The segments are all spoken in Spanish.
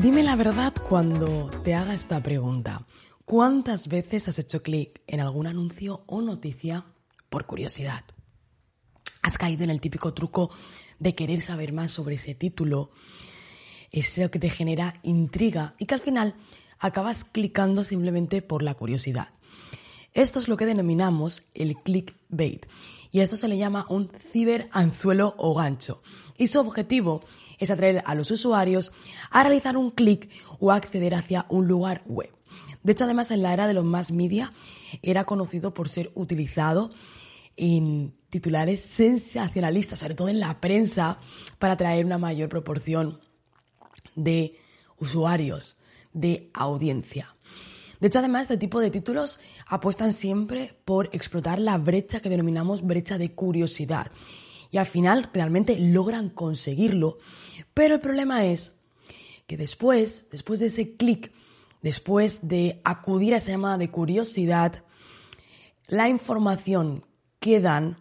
Dime la verdad cuando te haga esta pregunta. ¿Cuántas veces has hecho clic en algún anuncio o noticia por curiosidad? ¿Has caído en el típico truco de querer saber más sobre ese título? Eso que te genera intriga y que al final acabas clicando simplemente por la curiosidad. Esto es lo que denominamos el clickbait y esto se le llama un ciberanzuelo o gancho. Y su objetivo es atraer a los usuarios a realizar un clic o acceder hacia un lugar web. De hecho, además, en la era de los más media era conocido por ser utilizado en titulares sensacionalistas, sobre todo en la prensa, para atraer una mayor proporción de usuarios, de audiencia. De hecho, además, este tipo de títulos apuestan siempre por explotar la brecha que denominamos brecha de curiosidad. Y al final realmente logran conseguirlo. Pero el problema es que después, después de ese clic, después de acudir a esa llamada de curiosidad, la información que dan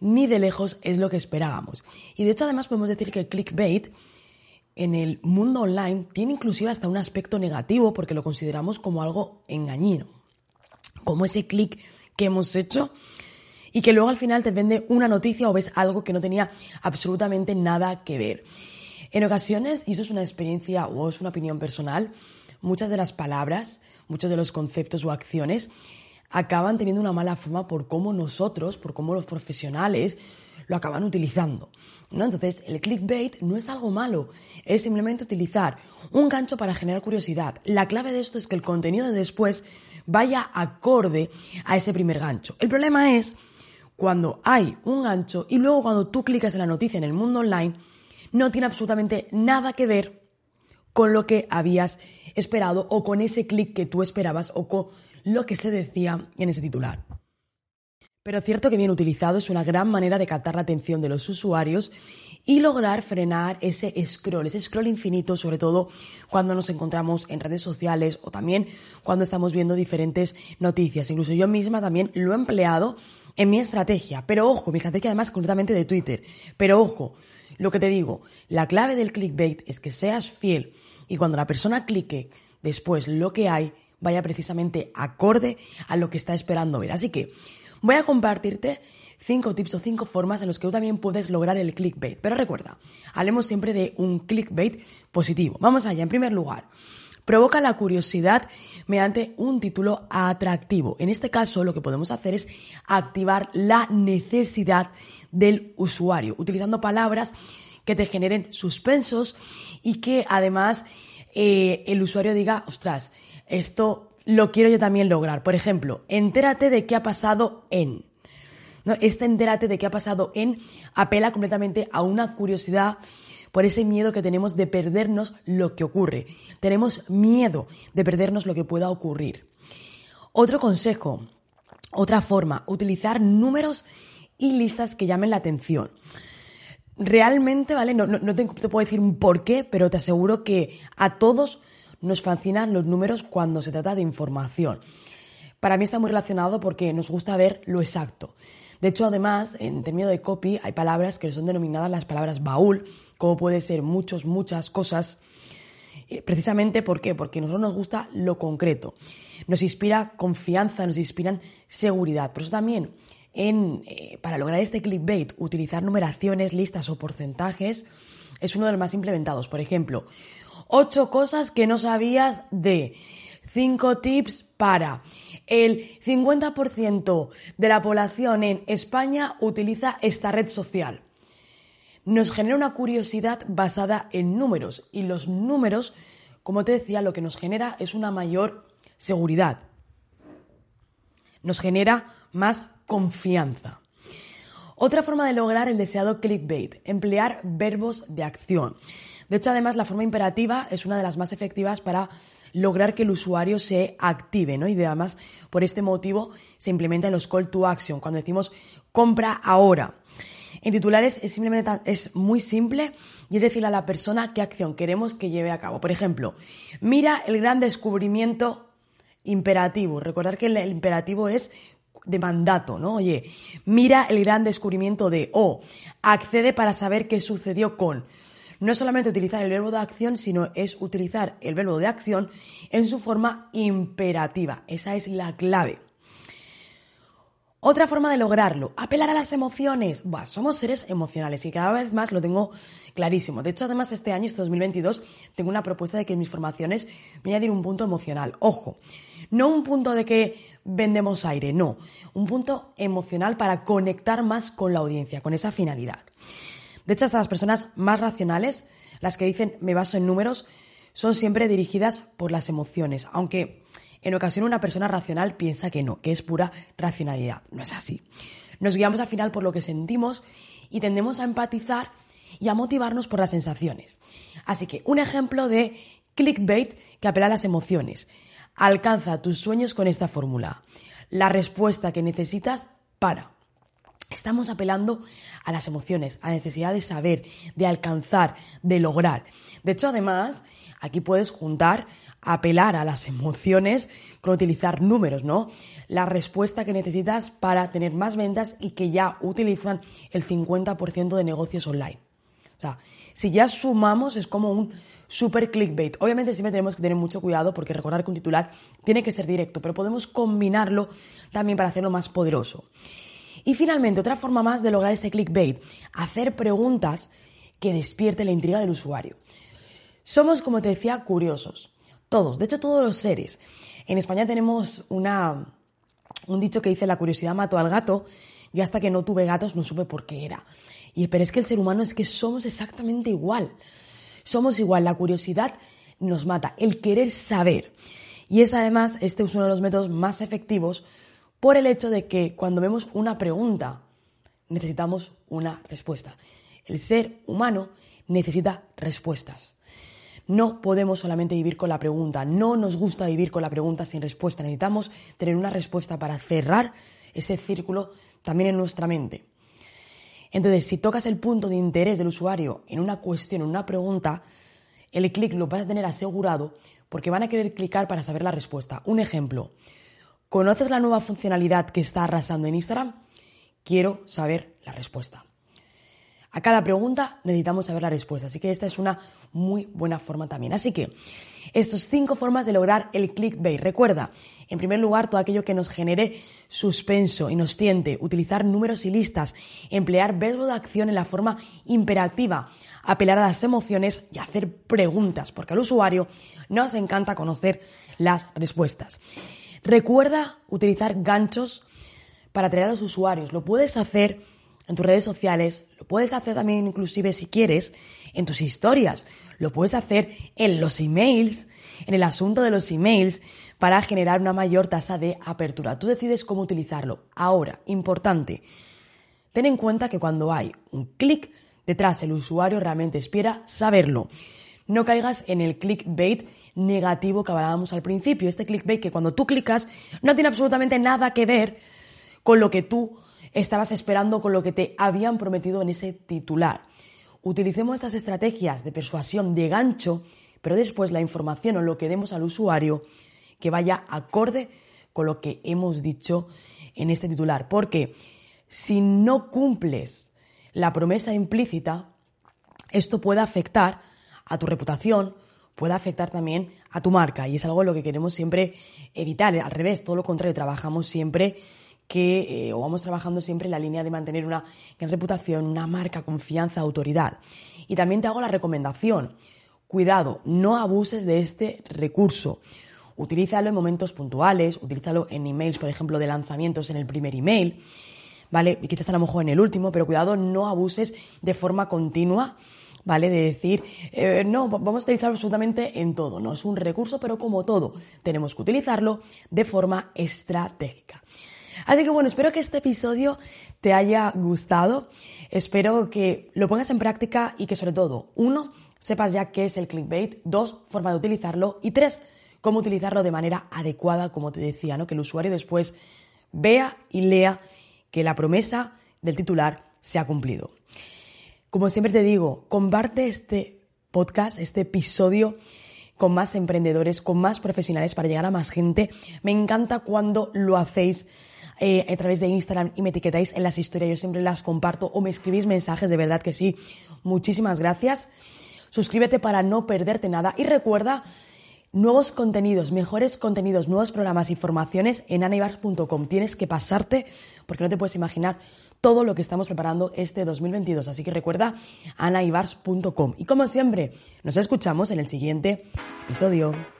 ni de lejos es lo que esperábamos. Y de hecho, además, podemos decir que el clickbait en el mundo online tiene inclusive hasta un aspecto negativo porque lo consideramos como algo engañino. Como ese clic que hemos hecho y que luego al final te vende una noticia o ves algo que no tenía absolutamente nada que ver. En ocasiones, y eso es una experiencia o es una opinión personal, muchas de las palabras, muchos de los conceptos o acciones acaban teniendo una mala fama por cómo nosotros, por cómo los profesionales lo acaban utilizando. ¿no? Entonces, el clickbait no es algo malo, es simplemente utilizar un gancho para generar curiosidad. La clave de esto es que el contenido de después vaya acorde a ese primer gancho. El problema es cuando hay un gancho y luego cuando tú clicas en la noticia en el mundo online, no tiene absolutamente nada que ver con lo que habías esperado o con ese clic que tú esperabas o con lo que se decía en ese titular. Pero cierto que bien utilizado es una gran manera de captar la atención de los usuarios y lograr frenar ese scroll, ese scroll infinito, sobre todo cuando nos encontramos en redes sociales o también cuando estamos viendo diferentes noticias. Incluso yo misma también lo he empleado en mi estrategia. Pero ojo, mi estrategia además concretamente de Twitter. Pero ojo, lo que te digo, la clave del clickbait es que seas fiel y cuando la persona clique después lo que hay vaya precisamente acorde a lo que está esperando ver. Así que voy a compartirte cinco tips o cinco formas en los que tú también puedes lograr el clickbait. Pero recuerda, hablemos siempre de un clickbait positivo. Vamos allá. En primer lugar, provoca la curiosidad mediante un título atractivo. En este caso, lo que podemos hacer es activar la necesidad del usuario, utilizando palabras que te generen suspensos y que además eh, el usuario diga, ostras, esto lo quiero yo también lograr. Por ejemplo, entérate de qué ha pasado en. ¿no? Este entérate de qué ha pasado en apela completamente a una curiosidad por ese miedo que tenemos de perdernos lo que ocurre. Tenemos miedo de perdernos lo que pueda ocurrir. Otro consejo, otra forma, utilizar números y listas que llamen la atención. Realmente, ¿vale? No, te, te puedo decir un por qué, pero te aseguro que a todos nos fascinan los números cuando se trata de información. Para mí está muy relacionado porque nos gusta ver lo exacto. De hecho, además, en términos de copy hay palabras que son denominadas las palabras baúl, como puede ser muchos, muchas cosas. Eh, precisamente ¿por qué? porque a nosotros nos gusta lo concreto. Nos inspira confianza, nos inspiran seguridad. Por eso también, en, eh, para lograr este clickbait, utilizar numeraciones, listas o porcentajes es uno de los más implementados. Por ejemplo, Ocho cosas que no sabías de. Cinco tips para. El 50% de la población en España utiliza esta red social. Nos genera una curiosidad basada en números y los números, como te decía, lo que nos genera es una mayor seguridad. Nos genera más confianza. Otra forma de lograr el deseado clickbait, emplear verbos de acción. De hecho, además, la forma imperativa es una de las más efectivas para lograr que el usuario se active, ¿no? Y además, por este motivo, se implementan los call to action, cuando decimos compra ahora. En titulares es simplemente es muy simple y es decir a la persona qué acción queremos que lleve a cabo. Por ejemplo, mira el gran descubrimiento imperativo. Recordar que el, imperativo es de mandato, ¿no? Oye, mira el gran descubrimiento de o accede para saber qué sucedió con. No es solamente utilizar el verbo de acción, sino es utilizar el verbo de acción en su forma imperativa. Esa es la clave. Otra forma de lograrlo, apelar a las emociones. Buah, somos seres emocionales y cada vez más lo tengo clarísimo. De hecho, además, este año, este 2022, tengo una propuesta de que en mis formaciones me añadir un punto emocional. Ojo, no un punto de que vendemos aire, no. Un punto emocional para conectar más con la audiencia, con esa finalidad. De hecho, hasta las personas más racionales, las que dicen me baso en números, son siempre dirigidas por las emociones, aunque en ocasión una persona racional piensa que no, que es pura racionalidad. No es así. Nos guiamos al final por lo que sentimos y tendemos a empatizar y a motivarnos por las sensaciones. Así que un ejemplo de clickbait que apela a las emociones. Alcanza tus sueños con esta fórmula. La respuesta que necesitas para. Estamos apelando a las emociones, a la necesidad de saber, de alcanzar, de lograr. De hecho, además, Aquí puedes juntar, apelar a las emociones con utilizar números, ¿no? La respuesta que necesitas para tener más ventas y que ya utilizan el 50% de negocios online. O sea, si ya sumamos es como un super clickbait. Obviamente siempre tenemos que tener mucho cuidado porque recordar que un titular tiene que ser directo, pero podemos combinarlo también para hacerlo más poderoso. Y finalmente, otra forma más de lograr ese clickbait, hacer preguntas que despierte la intriga del usuario. Somos, como te decía, curiosos. Todos, de hecho todos los seres. En España tenemos una, un dicho que dice la curiosidad mató al gato. Yo hasta que no tuve gatos no supe por qué era. Y, pero es que el ser humano es que somos exactamente igual. Somos igual, la curiosidad nos mata, el querer saber. Y es además, este es uno de los métodos más efectivos por el hecho de que cuando vemos una pregunta, necesitamos una respuesta. El ser humano necesita respuestas. No podemos solamente vivir con la pregunta, no nos gusta vivir con la pregunta sin respuesta, necesitamos tener una respuesta para cerrar ese círculo también en nuestra mente. Entonces, si tocas el punto de interés del usuario en una cuestión, en una pregunta, el clic lo vas a tener asegurado porque van a querer clicar para saber la respuesta. Un ejemplo, ¿conoces la nueva funcionalidad que está arrasando en Instagram? Quiero saber la respuesta. A cada pregunta necesitamos saber la respuesta, así que esta es una muy buena forma también. Así que, estos cinco formas de lograr el clickbait. Recuerda, en primer lugar, todo aquello que nos genere suspenso y nos tiente, utilizar números y listas, emplear verbo de acción en la forma imperativa, apelar a las emociones y hacer preguntas, porque al usuario nos encanta conocer las respuestas. Recuerda utilizar ganchos para atraer a los usuarios. Lo puedes hacer en tus redes sociales, lo puedes hacer también inclusive si quieres en tus historias, lo puedes hacer en los emails, en el asunto de los emails para generar una mayor tasa de apertura. Tú decides cómo utilizarlo. Ahora, importante, ten en cuenta que cuando hay un clic detrás, el usuario realmente espera saberlo. No caigas en el clickbait negativo que hablábamos al principio. Este clickbait que cuando tú clicas no tiene absolutamente nada que ver con lo que tú estabas esperando con lo que te habían prometido en ese titular. Utilicemos estas estrategias de persuasión de gancho, pero después la información o lo que demos al usuario que vaya acorde con lo que hemos dicho en este titular. Porque si no cumples la promesa implícita, esto puede afectar a tu reputación, puede afectar también a tu marca y es algo lo que queremos siempre evitar. Al revés, todo lo contrario, trabajamos siempre que, eh, o vamos trabajando siempre en la línea de mantener una reputación, una marca, confianza, autoridad. Y también te hago la recomendación, cuidado, no abuses de este recurso. Utilízalo en momentos puntuales, utilízalo en emails, por ejemplo, de lanzamientos en el primer email, ¿vale? Y quizás a lo mejor en el último, pero cuidado, no abuses de forma continua, ¿vale? De decir, eh, no, vamos a utilizarlo absolutamente en todo, no es un recurso, pero como todo, tenemos que utilizarlo de forma estratégica. Así que bueno, espero que este episodio te haya gustado. Espero que lo pongas en práctica y que sobre todo, uno, sepas ya qué es el clickbait, dos, forma de utilizarlo y tres, cómo utilizarlo de manera adecuada, como te decía, ¿no? Que el usuario después vea y lea que la promesa del titular se ha cumplido. Como siempre te digo, comparte este podcast, este episodio con más emprendedores, con más profesionales para llegar a más gente. Me encanta cuando lo hacéis eh, a través de Instagram y me etiquetáis en las historias. Yo siempre las comparto o me escribís mensajes, de verdad que sí. Muchísimas gracias. Suscríbete para no perderte nada y recuerda nuevos contenidos, mejores contenidos, nuevos programas y formaciones en anaibars.com. Tienes que pasarte porque no te puedes imaginar todo lo que estamos preparando este 2022. Así que recuerda anaibars.com. Y como siempre, nos escuchamos en el siguiente episodio.